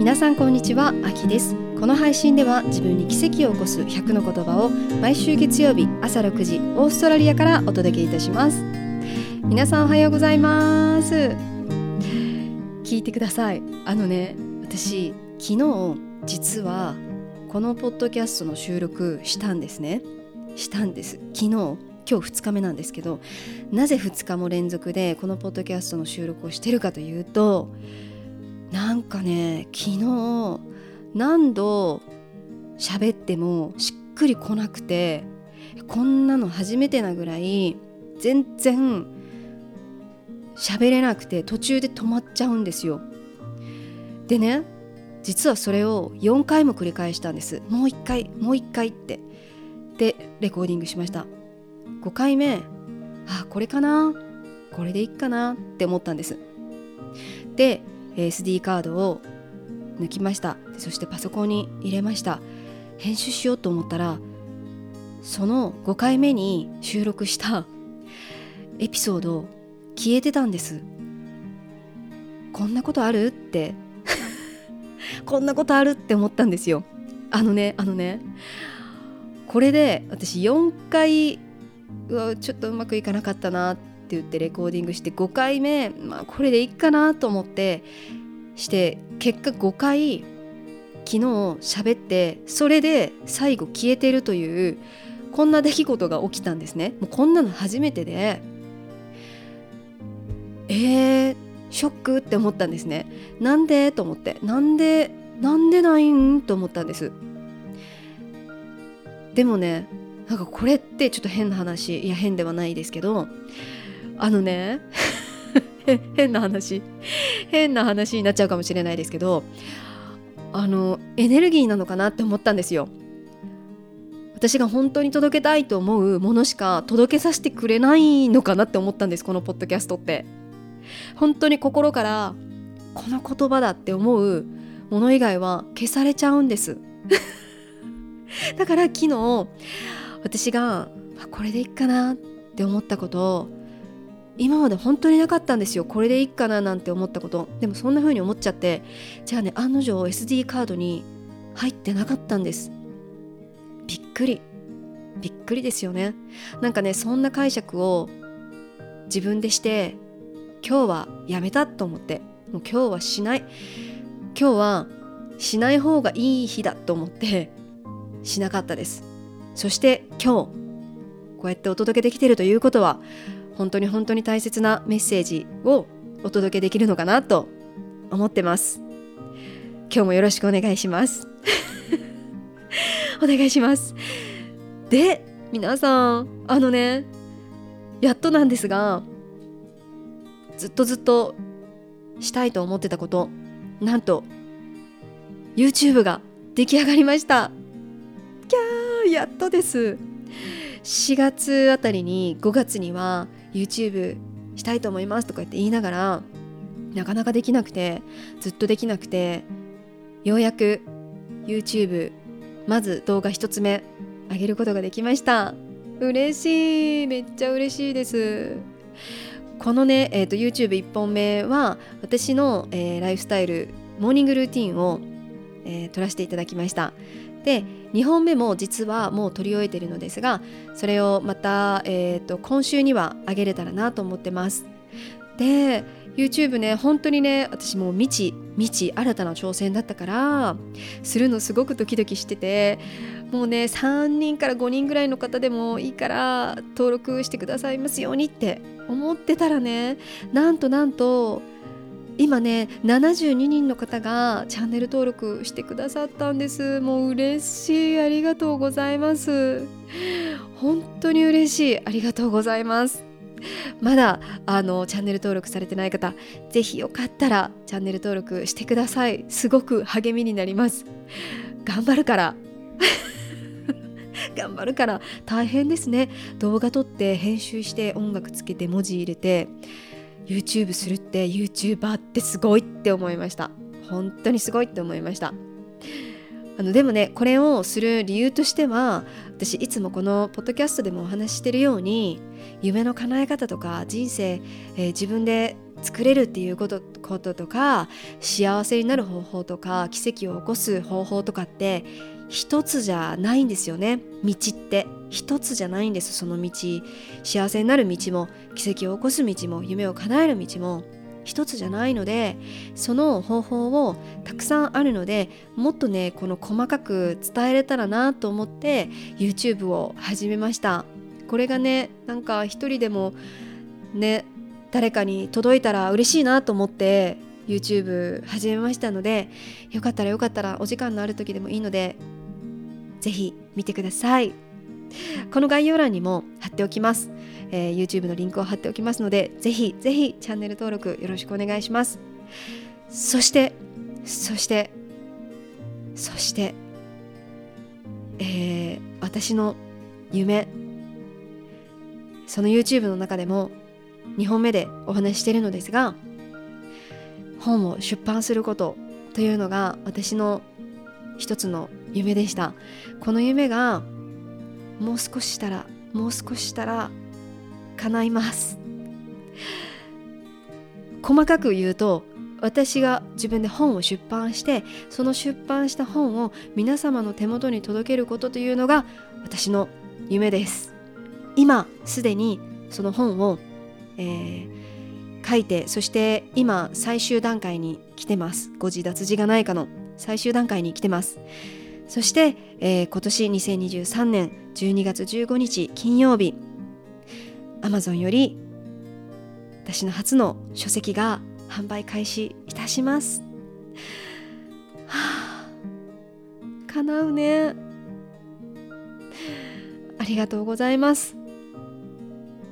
皆さんこんにちはあきです。この配信では自分に奇跡を起こす100の言葉を毎週月曜日朝6時オーストラリアからお届けいたします。皆さんおはようございます。聞いてください。あのね私昨日実はこのポッドキャストの収録したんですね。したんです。昨日今日2日目なんですけどなぜ2日も連続でこのポッドキャストの収録をしてるかというとなんかね昨日何度喋ってもしっくりこなくてこんなの初めてなぐらい全然喋れなくて途中で止まっちゃうんですよ。でね実はそれを4回も繰り返したんです。もう1回もう1回って。でレコーディングしました。5回目あこれかな？これでいいかな？って思ったんです。で SD カードを抜きました。そしてパソコンに入れました。編集しようと思ったらその5回目に収録した エピソード消えてたんです。こんなことある？って こんなことあるって思ったんですよ。あのねあのねこれで私4回うわちょっとうまくいかなかったなっって言ってレコーディングして5回目、まあ、これでいいかなと思ってして結果5回昨日喋ってそれで最後消えてるというこんな出来事が起きたんですね。もうこんなの初めてでえー、ショックって思ったんですね。なんで？と思って。なんでなんでないん？と思ったんです。でもねなんかこれってちょっと変な話いや変ではないですけどあのね 変な話。変な話になっちゃうかもしれないですけどあのエネルギーなのかなって思ったんですよ。私が本当に届けたいと思うものしか届けさせてくれないのかなって思ったんですこのポッドキャストって。本当に心からこの言葉だって思うもの以外は消されちゃうんです。だから昨日私がこれでいいかなって思ったことを今まで本当になかったんですよ。これでいいかななんて思ったこと。でもそんな風に思っちゃって。じゃあね案の定 SD カードに入ってなかったんです。びっくり。びっくりですよね。なんかねそんな解釈を自分でして今日はやめたと思って。もう今日はしない。今日はしない方がいい日だと思って。しなかったです。そして今日こうやってお届けできてるということは本当に本当に大切なメッセージをお届けできるのかなと思ってます。今日もよろしくお願いします。お願いします。で皆さんあのねやっとなんですがずっとずっとしたいと思ってたことなんと YouTube が出来上がりました。キャーやっとです。4月あたりに5月には YouTube したいと思いますとか言って言いながらなかなかできなくてずっとできなくてようやく YouTube まず動画1つ目上げることができました。嬉しい。めっちゃ嬉しいです。このね、えーと、YouTube1 本目は私の、えー、ライフスタイルモーニングルーティンを、えー、撮らせていただきました。で2本目も実はもう撮り終えているのですがそれをまた、えーと、今週にはあげれたらなと思ってます。で YouTube ね本当にね私もう未知未知新たな挑戦だったからするのすごくドキドキしててもうね3人から5人ぐらいの方でもいいから登録してくださいますようにって思ってたらねなんとなんと今ね72人の方がチャンネル登録してくださったんです。もう嬉しい。ありがとうございます。本当に嬉しい。ありがとうございます。まだあのチャンネル登録されてない方ぜひよかったらチャンネル登録してください。すごく励みになります。頑張るから。頑張るから。大変ですね。動画撮って編集して音楽つけて文字入れて YouTube するって YouTuber ってすごいって思いました。本当にすごいって思いました。あのでもねこれをする理由としては私いつもこのポッドキャストでもお話ししてるように夢の叶え方とか人生、えー、自分で作れるっていうことこととか幸せになる方法とか奇跡を起こす方法とかって一つじゃないんですよね。道って。一つじゃないんですその道。幸せになる道も奇跡を起こす道も夢を叶える道も一つじゃないのでその方法をたくさんあるのでもっとねこの細かく伝えれたらなと思って YouTube を始めました。これがねなんか一人でもね誰かに届いたら嬉しいなと思って YouTube 始めましたのでよかったらよかったらお時間のある時でもいいのでぜひ見てください。この概要欄にも貼っておきます、えー、YouTube のリンクを貼っておきますのでぜひぜひチャンネル登録よろしくお願いします。そしてそしてそしてえー、私の夢その YouTube の中でも2本目でお話ししているのですが本を出版することというのが私の一つの夢でした。この夢がもう少ししたらもう少ししたら叶います。細かく言うと私が自分で本を出版してその出版した本を皆様の手元に届けることというのが私の夢です。今すでにその本を、えー、書いてそして今最終段階に来てます。誤字脱字がないかの最終段階に来てます。そして、えー、今年2023年12月15日金曜日 Amazon より私の初の書籍が販売開始いたします。はあ、叶うね。ありがとうございます。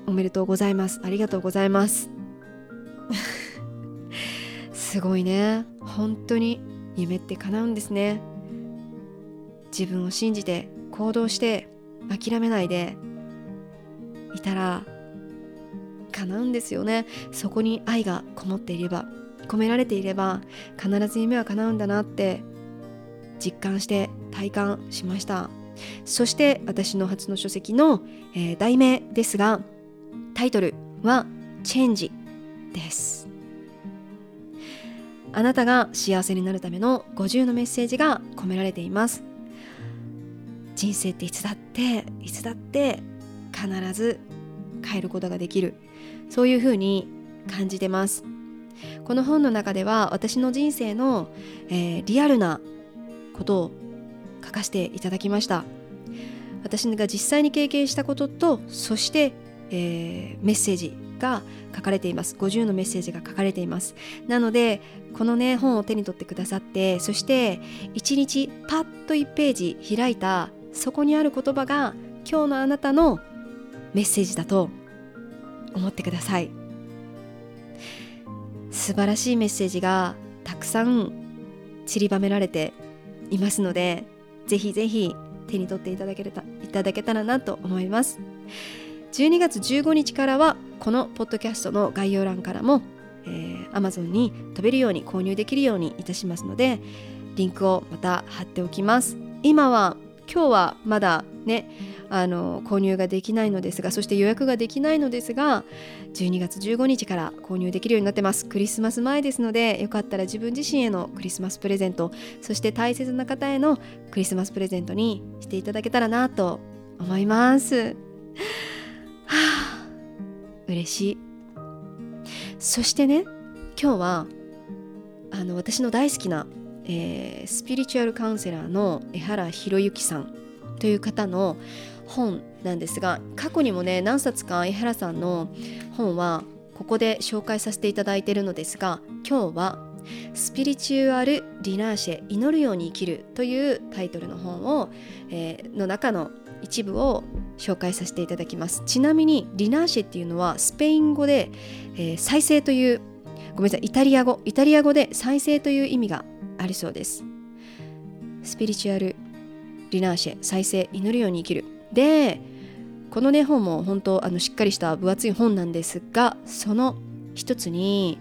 おめでとうございます。ありがとうございます。すごいね。本当に夢って叶うんですね。自分を信じて行動して諦めないでいたら叶うんですよね。そこに愛がこもっていれば込められていれば必ず夢は叶うんだなって実感して体感しました。そして私の初の書籍の、えー、題名ですがタイトルは「チェンジ」です。あなたが幸せになるための50のメッセージが込められています。人生っていつだっていつだって必ず変えることができる。そういうふうに感じてます。この本の中では私の人生の、えー、リアルなことを書かせていただきました。私が実際に経験したこととそして、えー、メッセージが書かれています。50のメッセージが書かれています。なのでこのね本を手に取ってくださってそして1日パッと1ページ開いたそこにある言葉が今日のあなたのメッセージだと思ってください。素晴らしいメッセージがたくさん散りばめられていますのでぜひぜひ手に取っていただけたいただけたらなと思います。12月15日からはこのポッドキャストの概要欄からも、えー、Amazon に飛べるように購入できるようにいたしますのでリンクをまた貼っておきます。今は今日はまだねあの購入ができないのですがそして予約ができないのですが12月15日から購入できるようになってます。クリスマス前ですのでよかったら自分自身へのクリスマスプレゼントそして大切な方へのクリスマスプレゼントにしていただけたらなと思います。はあ嬉しい。そしてね今日はあの私の大好きなえー、スピリチュアルカウンセラーの江原博之さんという方の本なんですが過去にもね何冊か江原さんの本はここで紹介させていただいているのですが今日は「スピリチュアル・ディナーシェ祈るように生きる」というタイトルの本を、えー、の中の一部を紹介させていただきます。ちなみにディナーシェっていうのはスペイン語で、えー、再生というごめんなさいイタリア語。イタリア語で再生という意味がありそうです。スピリチュアルリナーシェ再生祈るように生きる。でこのね本も本当あのしっかりした分厚い本なんですがその一つに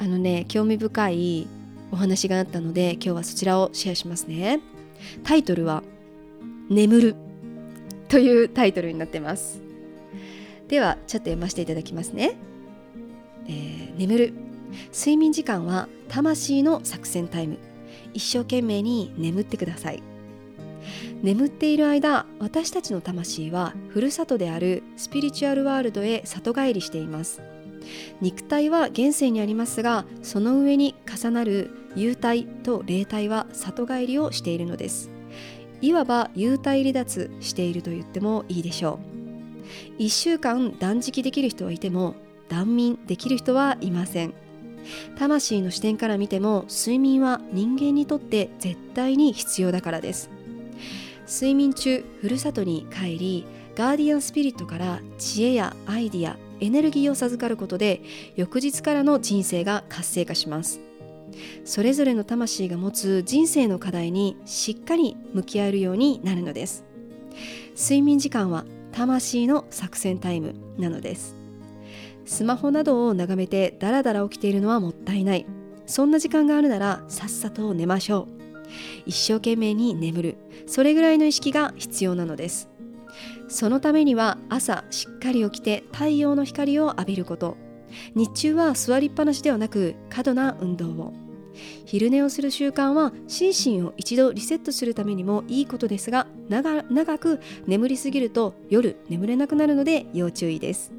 あのね興味深いお話があったので今日はそちらをシェアしますね。タイトルは「眠る」というタイトルになってます。ではちょっと読ませていただきますね。えー、眠る。睡眠時間は魂の作戦タイム。一生懸命に眠ってください。眠っている間私たちの魂はふるさとであるスピリチュアルワールドへ里帰りしています。肉体は現世にありますがその上に重なる幽体と霊体は里帰りをしているのです。いわば幽体離脱していると言ってもいいでしょう。1週間断食できる人はいても断眠できる人はいません。魂の視点から見ても睡眠は人間にとって絶対に必要だからです。睡眠中ふるさとに帰りガーディアンスピリットから知恵やアイディアエネルギーを授かることで翌日からの人生が活性化します。それぞれの魂が持つ人生の課題にしっかり向き合えるようになるのです。睡眠時間は魂の作戦タイムなのです。スマホなどを眺めてダラダラ起きているのはもったいない。そんな時間があるならさっさと寝ましょう。一生懸命に眠る。それぐらいの意識が必要なのです。そのためには朝しっかり起きて太陽の光を浴びること。日中は座りっぱなしではなく過度な運動を。昼寝をする習慣は心身を一度リセットするためにもいいことですが長く眠りすぎると夜眠れなくなるので要注意です。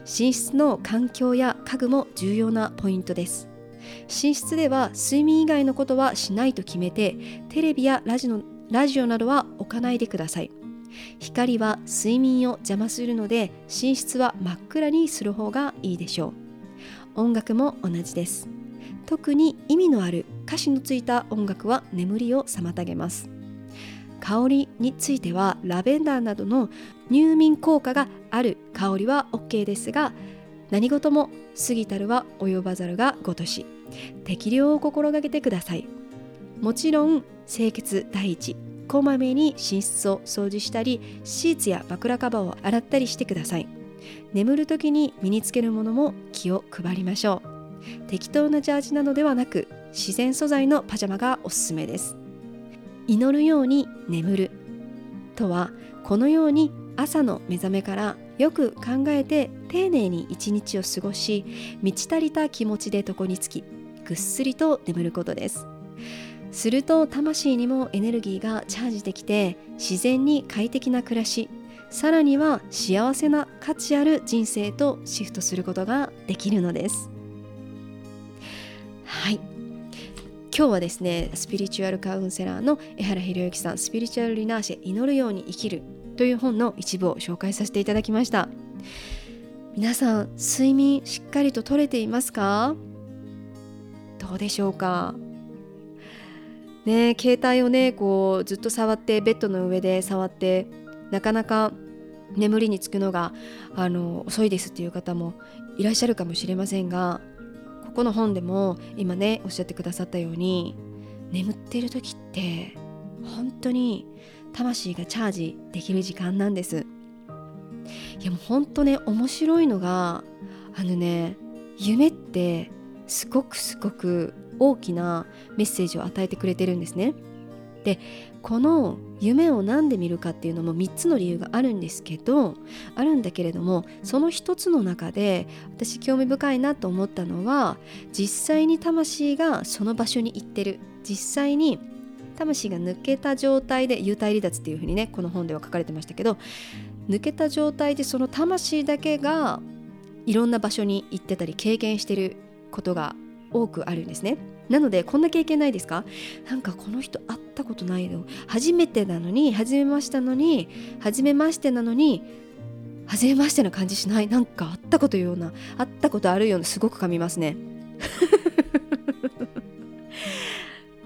寝室の環境や家具も重要なポイントです。寝室では睡眠以外のことはしないと決めてテレビやラジオラジオなどは置かないでください。光は睡眠を邪魔するので寝室は真っ暗にする方がいいでしょう。音楽も同じです。特に意味のある歌詞のついた音楽は眠りを妨げます。香りについてはラベンダーなどの入眠効果がある香りは OK ですが何事も過ぎたるは及ばざるがごとし適量を心がけてください。もちろん清潔第一こまめに寝室を掃除したりシーツや枕カバーを洗ったりしてください。眠る時に身につけるものも気を配りましょう。適当なジャージなどではなく自然素材のパジャマがおすすめです。祈るように眠る。とはこのように朝の目覚めからよく考えて丁寧に一日を過ごし満ち足りた気持ちで床につきぐっすりと眠ることです。すると魂にもエネルギーがチャージできて自然に快適な暮らしさらには幸せな価値ある人生とシフトすることができるのです。はい。今日はですねスピリチュアルカウンセラーの江原博之さんスピリチュアルリナーシェ祈るように生きるという本の一部を紹介させていただきました。皆さん睡眠しっかりと取れていますか？どうでしょうか？ね携帯をねこうずっと触ってベッドの上で触ってなかなか眠りにつくのがあの遅いですっていう方もいらっしゃるかもしれませんがこの本でも今ねおっしゃってくださったように眠ってる時って本当に魂がチャージできる時間なんです。いやもうほんとね面白いのがあのね夢ってすごくすごく大きなメッセージを与えてくれてるんですね。でこの夢を何で見るかっていうのも3つの理由があるんですけどあるんだけれどもその1つの中で私興味深いなと思ったのは実際に魂がその場所に行ってる。実際に魂が抜けた状態で幽体離脱っていうふうにねこの本では書かれてましたけど抜けた状態でその魂だけがいろんな場所に行ってたり経験してることが多くあるんですね。なのでこんな経験ないですか？なんかこの人会ったことないの。初めてなのに初めましてなのに初めましてなのに初めましてな感じしない。なんか会ったことような会ったことあるようなすごく噛みますね。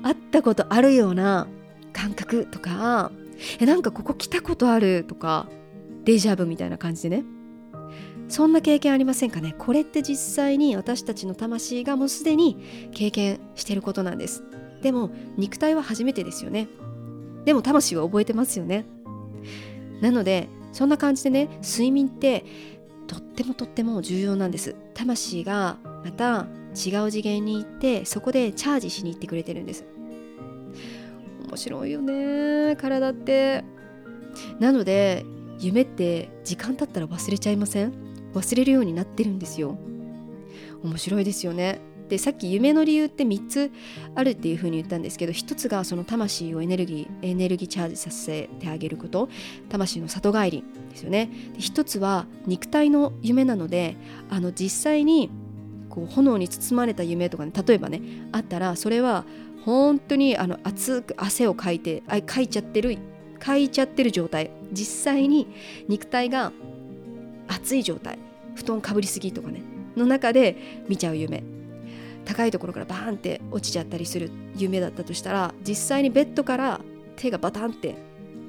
会ったことあるような 感覚とかえなんかここ来たことあるとかデジャブみたいな感じでね。そんな経験ありませんかね？これって実際に私たちの魂がもうすでに経験してることなんです。でも肉体は初めてですよね。でも魂は覚えてますよね。なのでそんな感じでね睡眠ってとってもとっても重要なんです。魂がまた違う次元に行ってそこでチャージしに行ってくれてるんです。面白いよね体って。なので夢って時間経ったら忘れちゃいません？忘れるようになってるんですよ。面白いですよね。でさっき夢の理由って3つあるっていうふうに言ったんですけど1つがその魂をエネルギーエネルギーチャージさせてあげること。魂の里帰りですよね。で1つは肉体の夢なのであの実際にこう炎に包まれた夢とかね例えばねあったらそれは本当にあの熱く汗をかいてあかいちゃってるかいちゃってる状態。実際に肉体が熱い状態。布団かぶりすぎとかねの中で見ちゃう夢。高いところからバーンって落ちちゃったりする夢だったとしたら実際にベッドから手がバタンって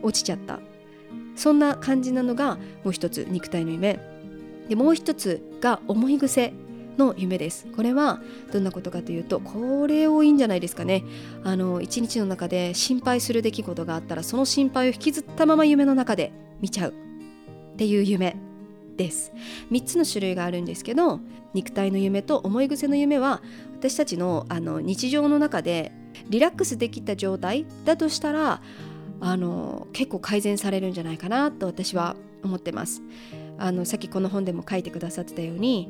落ちちゃった。そんな感じなのがもう一つ肉体の夢。でもう一つが思い癖の夢です。これはどんなことかというとこれ多いんじゃないですかね。あの一日の中で心配する出来事があったらその心配を引きずったまま夢の中で見ちゃう。っていう夢。です。3つの種類があるんですけど肉体の夢と思い癖の夢は私たちのあの日常の中でリラックスできた状態だとしたらあの結構改善されるんじゃないかなと私は思ってます。あのさっきこの本でも書いてくださってたように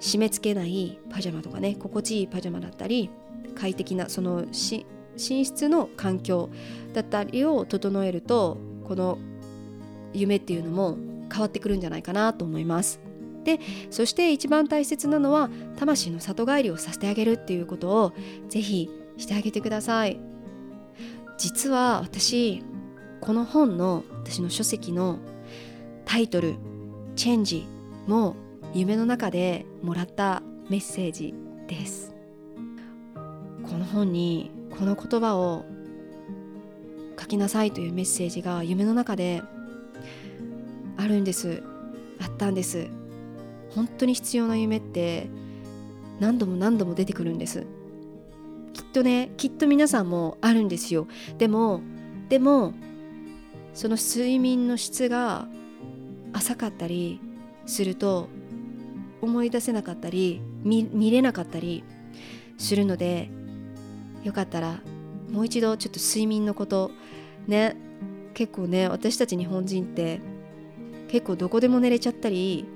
締め付けないパジャマとかね心地いいパジャマだったり快適なその寝室の環境だったりを整えるとこの夢っていうのも変わってくるんじゃないかなと思います。でそして一番大切なのは魂の里帰りをさせてあげるっていうことをぜひしてあげてください。実は私この本の私の書籍のタイトル「チェンジ」も夢の中でもらったメッセージですこの本にこの言葉を書きなさいというメッセージが夢の中であるんです。あったんです。本当に必要な夢って何度も何度も出てくるんです。きっとねきっと皆さんもあるんですよ。でもでもその睡眠の質が浅かったりすると思い出せなかったり見れなかったりするのでよかったらもう一度ちょっと睡眠のことね結構ね私たち日本人って結構どこでも寝れちゃったり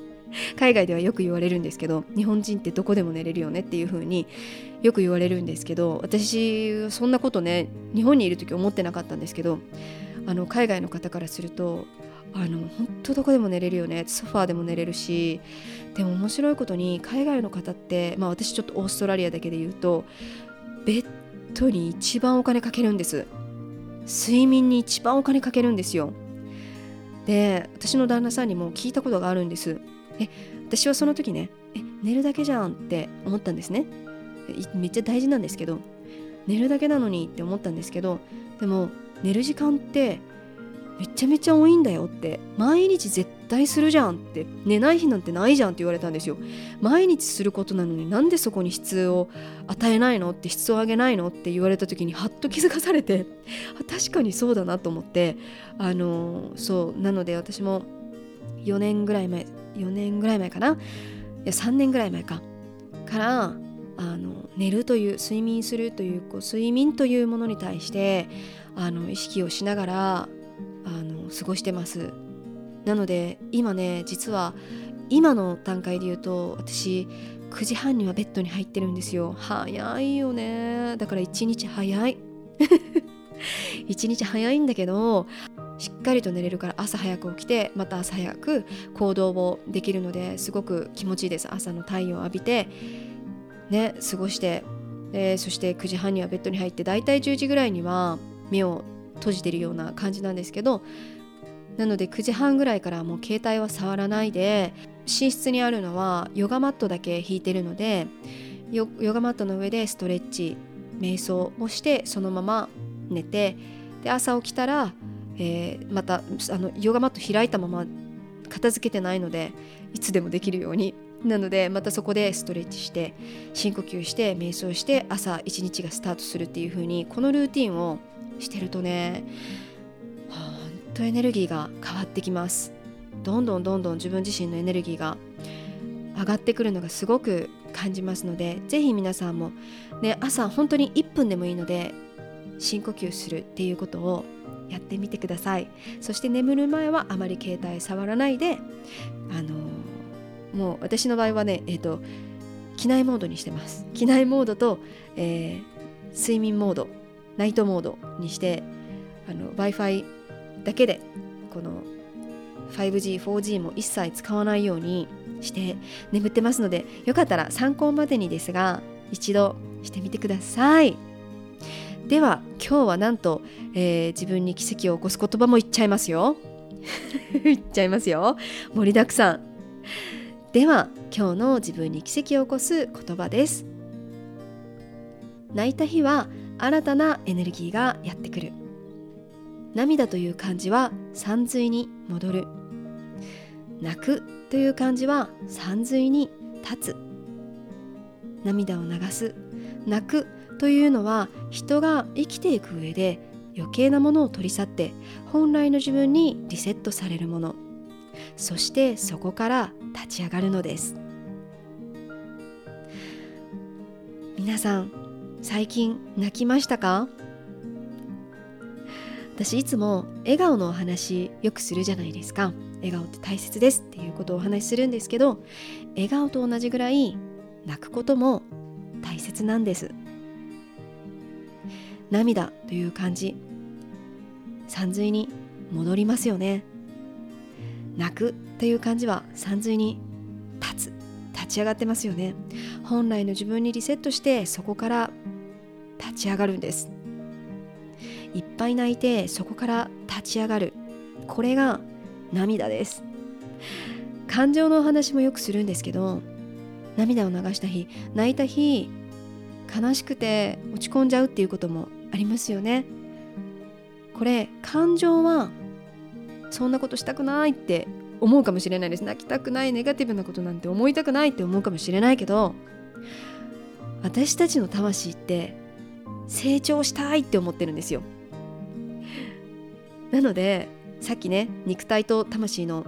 海外ではよく言われるんですけど日本人ってどこでも寝れるよねっていう風によく言われるんですけど私そんなことね日本にいる時思ってなかったんですけどあの海外の方からするとあの本当どこでも寝れるよねソファーでも寝れるしでも面白いことに海外の方ってまあ私ちょっとオーストラリアだけで言うとベッドに一番お金かけるんです。睡眠に一番お金かけるんですよ。で私の旦那さんにも聞いたことがあるんです。え私はその時ねえ寝るだけじゃんって思ったんですね。めっちゃ大事なんですけど寝るだけなのにって思ったんですけどでも寝る時間ってめちゃめちゃ多いんだよって。毎日絶対するじゃんって。寝ない日なんてないじゃんって言われたんですよ。毎日することなのになんでそこに質を与えないのって質を上げないのって言われた時にハッと気づかされて確かにそうだなと思ってあのそうなので私も4年ぐらい前4年ぐらい前かな？いや3年ぐらい前か。からあの寝るという睡眠するというこう睡眠というものに対してあの意識をしながらあの過ごしてます。なので今ね実は今の段階で言うと私9時半にはベッドに入ってるんですよ。早いよね。だから1日早い。1日早いんだけどしっかりと寝れるから朝早く起きてまた朝早く行動をできるのですごく気持ちいいです。朝の太陽を浴びてね過ごして、えー、そして9時半にはベッドに入ってだいたい10時ぐらいには目を閉じてるような感じなんですけどなので9時半ぐらいからもう携帯は触らないで寝室にあるのはヨガマットだけ引いてるのでヨガマットの上でストレッチ瞑想をしてそのまま寝てで朝起きたら、えー、またあのヨガマット開いたまま片付けてないのでいつでもできるように。なのでまたそこでストレッチして深呼吸して瞑想して朝一日がスタートするっていう風にこのルーティンをしてるとねほんとエネルギーが変わってきます。どんどんどんどん自分自身のエネルギーが上がってくるのがすごく感じますのでぜひ皆さんも、ね、朝本当に1分でもいいので深呼吸するっていうことをやってみてください。そして眠る前はあまり携帯触らないであのもう私の場合はねえっ、ー、と機内モードにしてます。機内モードと、えー、睡眠モード。ナイトモードにして w i f i だけでこの 5G、4G も一切使わないようにして眠ってますのでよかったら参考までにですが一度してみてください。では今日はなんと、えー、自分に奇跡を起こす言葉も言っちゃいますよ。言っちゃいますよ。盛りだくさん。では今日の自分に奇跡を起こす言葉です。泣いた日は新たなエネルギーがやってくる。涙という漢字は三髄に戻る。泣くという漢字は三髄に立つ。涙を流す。泣くというのは人が生きていく上で余計なものを取り去って本来の自分にリセットされるもの。そしてそこから立ち上がるのです。皆さん最近泣きましたか？私いつも笑顔のお話よくするじゃないですか。笑顔って大切ですっていうことをお話しするんですけど笑顔と同じぐらい泣くことも大切なんです。涙という感じ。三髄に戻りますよね。泣くという感じは三髄に立つ立ち上がってますよね。本来の自分にリセットしてそこから立ち上がるんです。いっぱい泣いてそこから立ち上がる。これが涙です。感情のお話もよくするんですけど涙を流した日泣いた日悲しくて落ち込んじゃうっていうこともありますよね。これ感情はそんなことしたくないって思うかもしれないです。泣きたくないネガティブなことなんて思いたくないって思うかもしれないけど私たちの魂って成長したいって思ってるんですよ。なのでさっきね肉体と魂の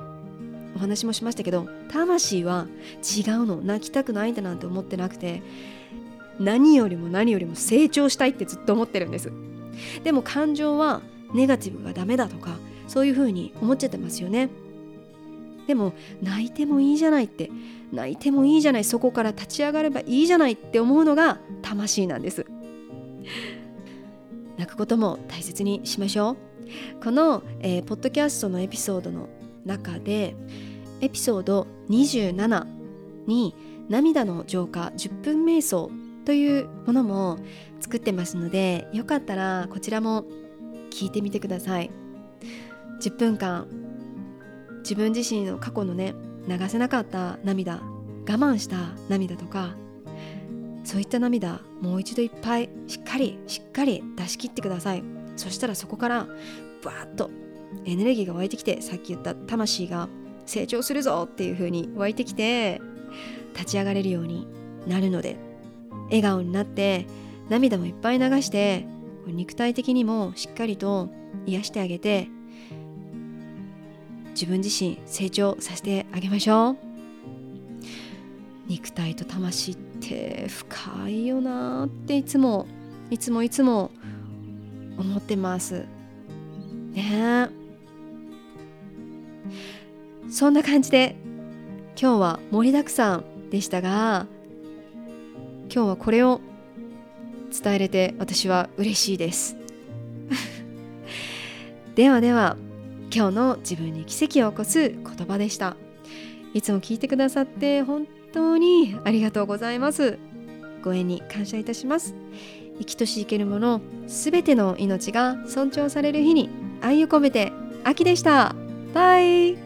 お話もしましたけど魂は違うの泣きたくないんだなんて思ってなくて何よりも何よりも成長したいってずっと思ってるんです。でも感情はネガティブがダメだとかそういうふうに思っちゃってますよね。でも泣いてもいいじゃないって泣いてもいいじゃないそこから立ち上がればいいじゃないって思うのが魂なんです。泣くことも大切にしましょう。この、えー、ポッドキャストのエピソードの中でエピソード27に涙の浄化10分瞑想というものも作ってますのでよかったらこちらも聞いてみてください。10分間自分自身の過去のね流せなかった涙我慢した涙とかそういった涙もう一度いっぱいしっかりしっかり出し切ってください。そしたらそこからバーッとエネルギーが湧いてきてさっき言った魂が成長するぞっていう風に湧いてきて立ち上がれるようになるので笑顔になって涙もいっぱい流して肉体的にもしっかりと癒してあげて自分自身成長させてあげましょう。肉体と魂って深いよなっていつもいつもいつも思ってます。ね。そんな感じで今日は盛りだくさんでしたが今日はこれを伝えれて私は嬉しいです。ではでは今日の自分に奇跡を起こす言葉でした。いつも聞いてくださって本当にありがとうございます。ご縁に感謝いたします。生きとし生けるものすべての命が尊重される日に愛を込めて秋でした。バイ。